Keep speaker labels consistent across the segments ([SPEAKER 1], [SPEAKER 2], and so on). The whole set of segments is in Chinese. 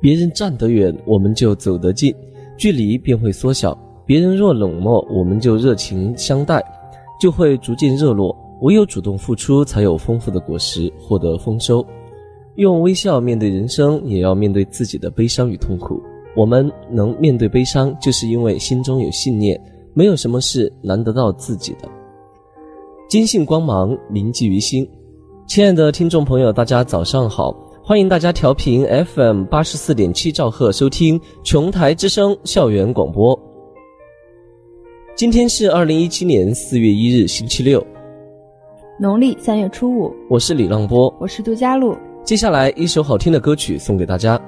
[SPEAKER 1] 别人站得远，我们就走得近，距离便会缩小；别人若冷漠，我们就热情相待，就会逐渐热络。唯有主动付出，才有丰富的果实，获得丰收。用微笑面对人生，也要面对自己的悲伤与痛苦。我们能面对悲伤，就是因为心中有信念。没有什么是难得到自己的。坚信光芒铭记于心。亲爱的听众朋友，大家早上好，欢迎大家调频 FM 八十四点七兆赫收听琼台之声校园广播。今天是二零一七年四月一日，星期六，
[SPEAKER 2] 农历三月初五。
[SPEAKER 1] 我是李浪波，
[SPEAKER 2] 我是杜佳璐。
[SPEAKER 1] 接下来一首好听的歌曲送给大家。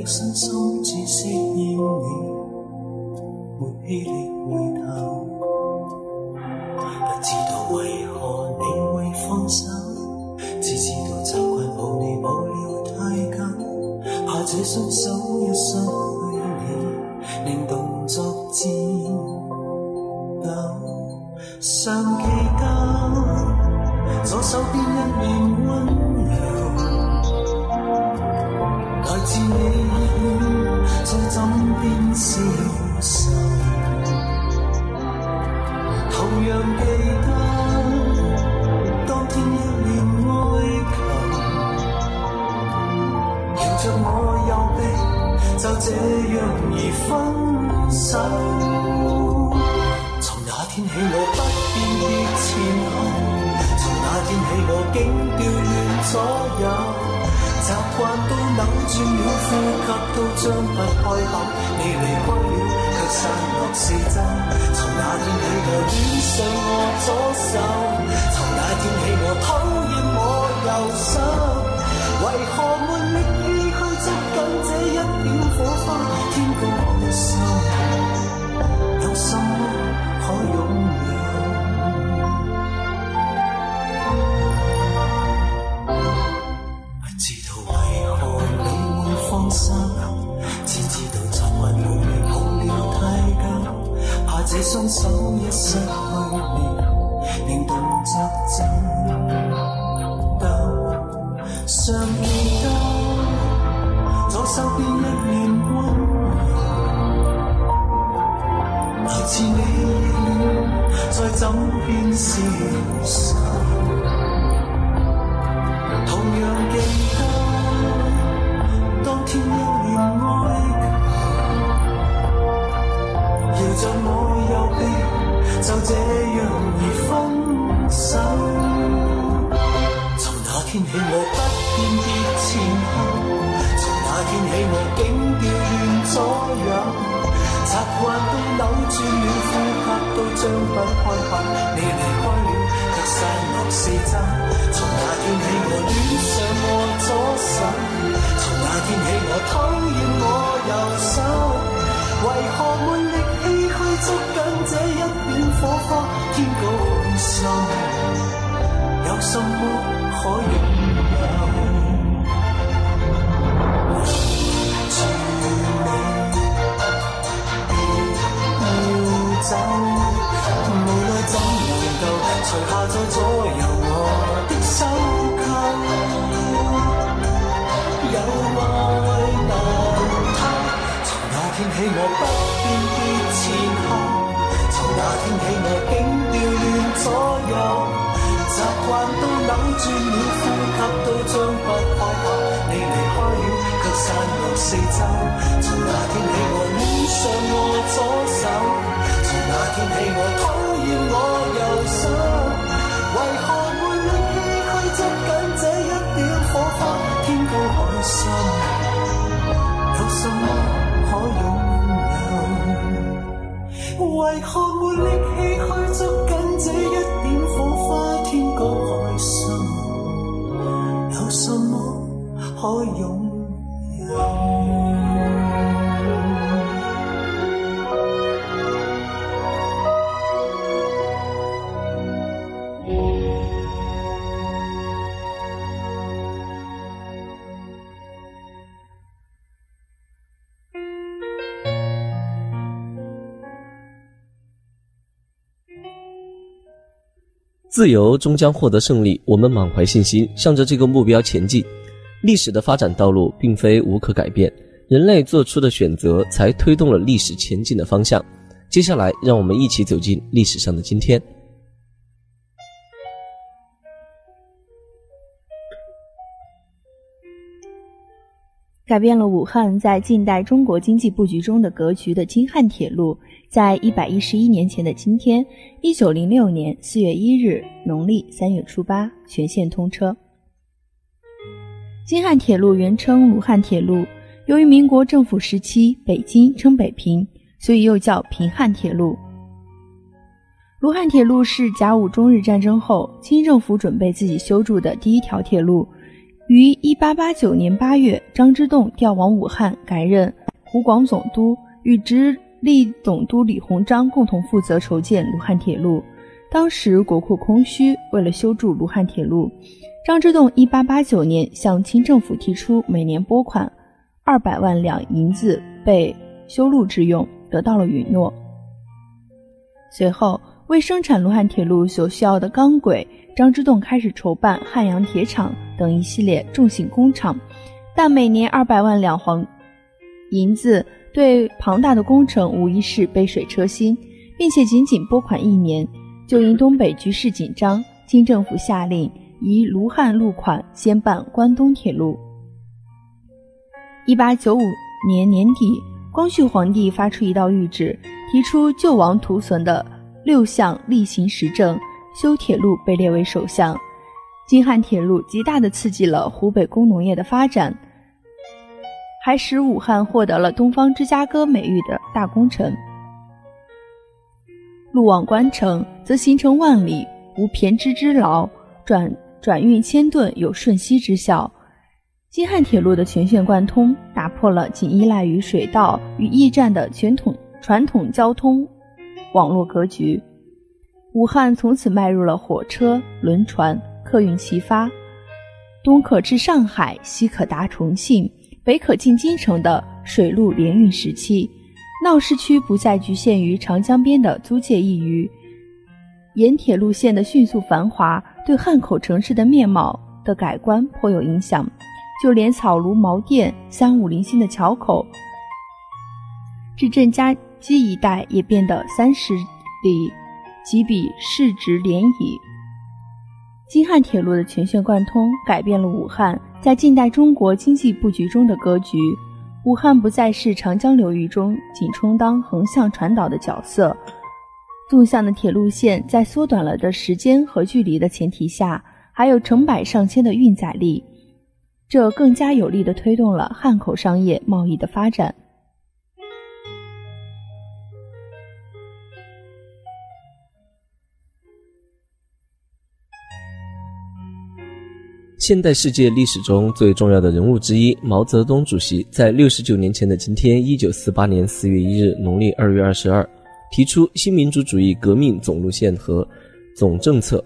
[SPEAKER 3] 的身心只适应你没气力回头不知道为何你会放手？次次都习惯抱你抱了太久怕这双手一伸同样记得当天一面哀求，摇着我右臂，就这样而分手。从那天起我不辨认前后，从那天起我竟调乱左右，习惯都扭转了，呼吸都张不开口。你离开了，却散。是真。从那天起就染上我左手。从那天起我疼。手边是谁？分开后，你离开了，却散落四周。从那天起，我恋上我左手。从那天起，我讨厌我右手。为何没力气去捉紧这一点火花？天高海深，有什么可拥有？照你，别要走。除下再左右我的手扣，有爱吗？他从那天起我不辨别前后，从那天起我竟调乱左右，习惯都扭转了，呼吸都张不开口。你离开了，却散落四周。从那天起我恋上我左手，从那天起我。为何没力气去捉紧这一点火花天高海深有什么可拥
[SPEAKER 1] 自由终将获得胜利，我们满怀信心，向着这个目标前进。历史的发展道路并非无可改变，人类做出的选择才推动了历史前进的方向。接下来，让我们一起走进历史上的今天。
[SPEAKER 2] 改变了武汉在近代中国经济布局中的格局的京汉铁路，在一百一十一年前的今天，一九零六年四月一日，农历三月初八，全线通车。京汉铁路原称卢汉铁路，由于民国政府时期北京称北平，所以又叫平汉铁路。卢汉铁路是甲午中日战争后清政府准备自己修筑的第一条铁路，于一八八九年八月，张之洞调往武汉改任湖广总督，与直隶总督李鸿章共同负责筹建卢汉铁路。当时国库空虚，为了修筑卢汉铁路。张之洞1889年向清政府提出每年拨款二百万两银子备修路之用，得到了允诺。随后，为生产卢汉铁路所需要的钢轨，张之洞开始筹办汉阳铁厂等一系列重型工厂。但每年二百万两黄银子对庞大的工程无疑是杯水车薪，并且仅仅拨款一年，就因东北局势紧张，清政府下令。以卢汉路款先办关东铁路。一八九五年年底，光绪皇帝发出一道谕旨，提出救亡图存的六项例行实政，修铁路被列为首项。京汉铁路极大地刺激了湖北工农业的发展，还使武汉获得了“东方芝加哥”美誉的大工程。路网关城，则行程万里无偏支之劳，转。转运千吨有瞬息之效，京汉铁路的全线贯通，打破了仅依赖于水道与驿站的全统传统交通网络格局。武汉从此迈入了火车、轮船客运齐发，东可至上海，西可达重庆，北可进京城的水陆联运时期。闹市区不再局限于长江边的租界一隅，沿铁路线的迅速繁华。对汉口城市的面貌的改观颇有影响，就连草庐茅店、三五零星的桥口，至镇家基一带也变得三十里几笔市值连矣。京汉铁路的全线贯通，改变了武汉在近代中国经济布局中的格局。武汉不再是长江流域中仅充当横向传导的角色。纵向的铁路线在缩短了的时间和距离的前提下，还有成百上千的运载力，这更加有力地推动了汉口商业贸易的发展。
[SPEAKER 1] 现代世界历史中最重要的人物之一毛泽东主席，在六十九年前的今天，一九四八年四月一日，农历二月二十二。提出新民主主义革命总路线和总政策。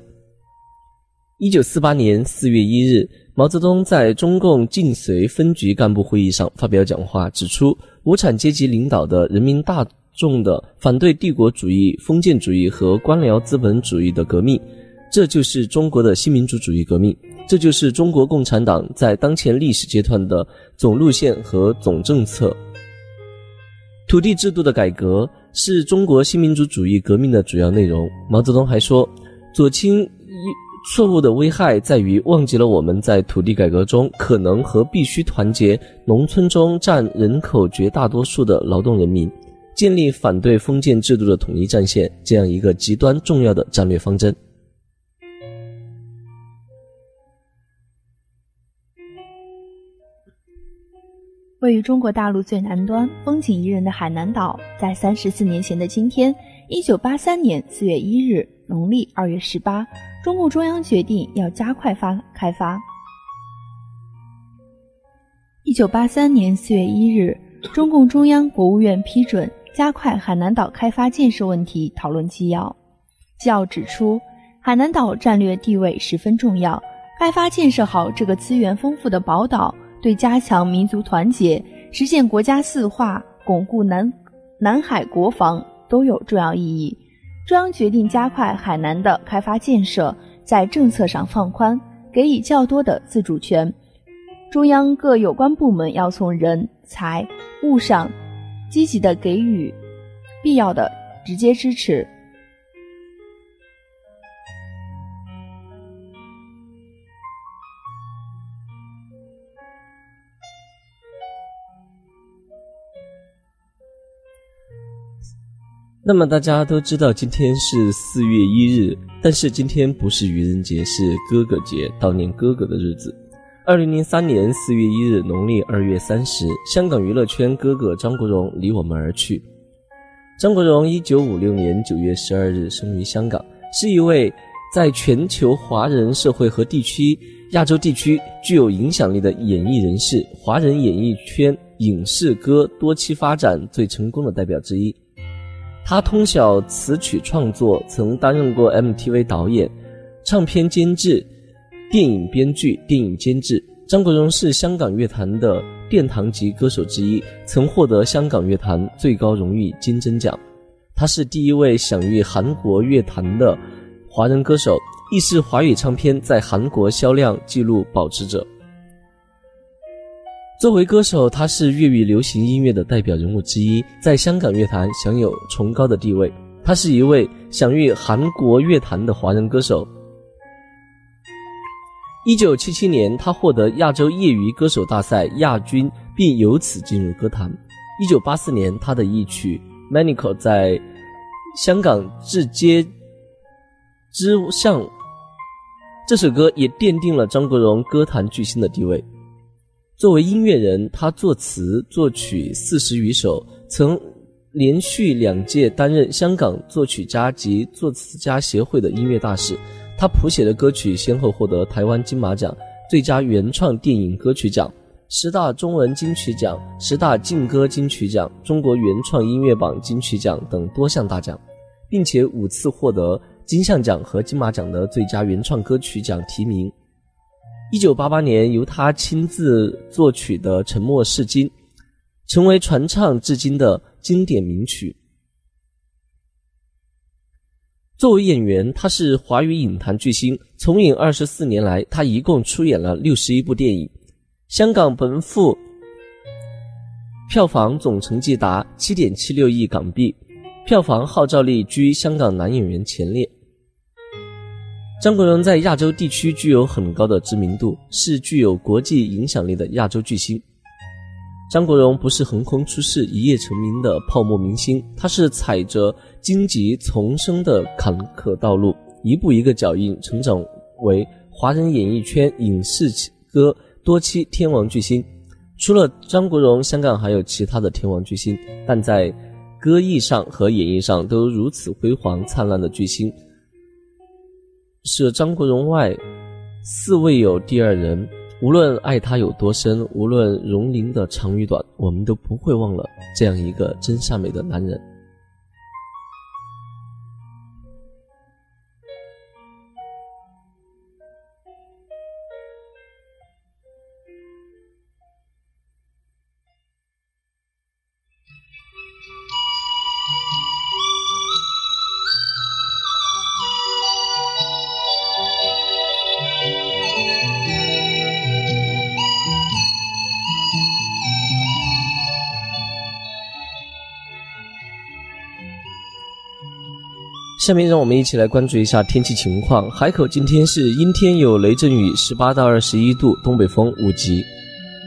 [SPEAKER 1] 一九四八年四月一日，毛泽东在中共晋绥分局干部会议上发表讲话，指出无产阶级领导的人民大众的反对帝国主义、封建主义和官僚资本主义的革命，这就是中国的新民主主义革命，这就是中国共产党在当前历史阶段的总路线和总政策。土地制度的改革是中国新民主主义革命的主要内容。毛泽东还说，左倾错误的危害在于忘记了我们在土地改革中可能和必须团结农村中占人口绝大多数的劳动人民，建立反对封建制度的统一战线这样一个极端重要的战略方针。
[SPEAKER 2] 位于中国大陆最南端、风景宜人的海南岛，在三十四年前的今天，一九八三年四月一日，农历二月十八，中共中央决定要加快发开发。一九八三年四月一日，中共中央、国务院批准加快海南岛开发建设问题讨论纪要。纪要指出，海南岛战略地位十分重要，开发建设好这个资源丰富的宝岛。对加强民族团结、实现国家四化、巩固南南海国防都有重要意义。中央决定加快海南的开发建设，在政策上放宽，给予较多的自主权。中央各有关部门要从人财物上积极的给予必要的直接支持。
[SPEAKER 1] 那么大家都知道，今天是四月一日，但是今天不是愚人节，是哥哥节，悼念哥哥的日子。二零零三年四月一日，农历二月三十，香港娱乐圈哥哥张国荣离我们而去。张国荣一九五六年九月十二日生于香港，是一位在全球华人社会和地区、亚洲地区具有影响力的演艺人士，华人演艺圈影视歌多期发展最成功的代表之一。他通晓词曲创作，曾担任过 MTV 导演、唱片监制、电影编剧、电影监制。张国荣是香港乐坛的殿堂级歌手之一，曾获得香港乐坛最高荣誉金针奖。他是第一位享誉韩国乐坛的华人歌手，亦是华语唱片在韩国销量纪录保持者。作为歌手，他是粤语流行音乐的代表人物之一，在香港乐坛享有崇高的地位。他是一位享誉韩国乐坛的华人歌手。一九七七年，他获得亚洲业余歌手大赛亚军，并由此进入歌坛。一九八四年，他的一曲《Manico》在香港至街之上，这首歌也奠定了张国荣歌坛巨星的地位。作为音乐人，他作词作曲四十余首，曾连续两届担任香港作曲家及作词家协会的音乐大使。他谱写的歌曲先后获得台湾金马奖最佳原创电影歌曲奖、十大中文金曲奖、十大劲歌金曲奖、中国原创音乐榜金曲奖等多项大奖，并且五次获得金像奖和金马奖的最佳原创歌曲奖提名。一九八八年，由他亲自作曲的《沉默是金》，成为传唱至今的经典名曲。作为演员，他是华语影坛巨星。从影二十四年来，他一共出演了六十一部电影，香港本部票房总成绩达七点七六亿港币，票房号召力居香港男演员前列。张国荣在亚洲地区具有很高的知名度，是具有国际影响力的亚洲巨星。张国荣不是横空出世、一夜成名的泡沫明星，他是踩着荆棘丛生的坎坷道路，一步一个脚印成长为华人演艺圈影视歌多期天王巨星。除了张国荣，香港还有其他的天王巨星，但在歌艺上和演绎上都如此辉煌灿烂的巨星。舍张国荣外，四未有第二人。无论爱他有多深，无论容龄的长与短，我们都不会忘了这样一个真善美的男人。下面让我们一起来关注一下天气情况。海口今天是阴天有雷阵雨，十八到二十一度，东北风五级。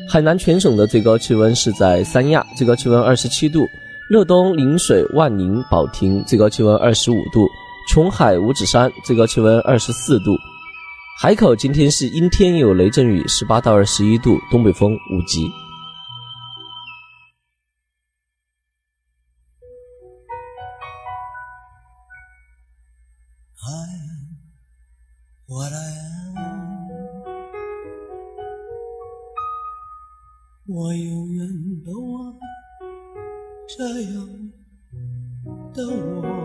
[SPEAKER 1] 海南全省的最高气温是在三亚，最高气温二十七度；乐东、陵水、万宁、保亭最高气温二十五度；琼海、五指山最高气温二十四度。海口今天是阴天有雷阵雨，十八到二十一度，东北风五级。
[SPEAKER 3] What I am，我永远都爱这样的我。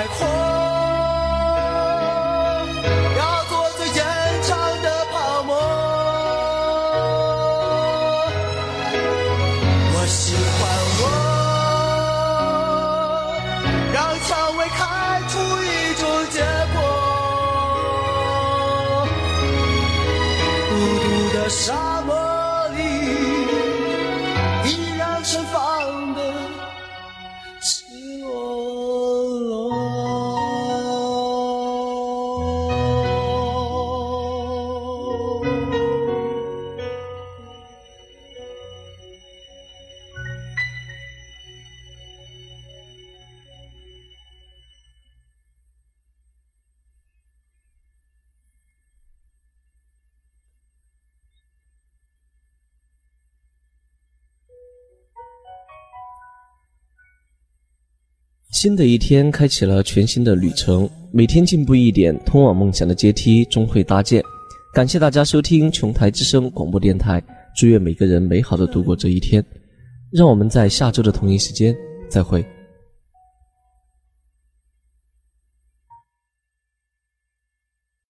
[SPEAKER 3] 我喜欢我，让蔷薇开出一种结果。孤独的沙
[SPEAKER 1] 新的一天开启了全新的旅程，每天进步一点，通往梦想的阶梯终会搭建。感谢大家收听琼台之声广播电台，祝愿每个人美好的度过这一天。让我们在下周的同一时间再会。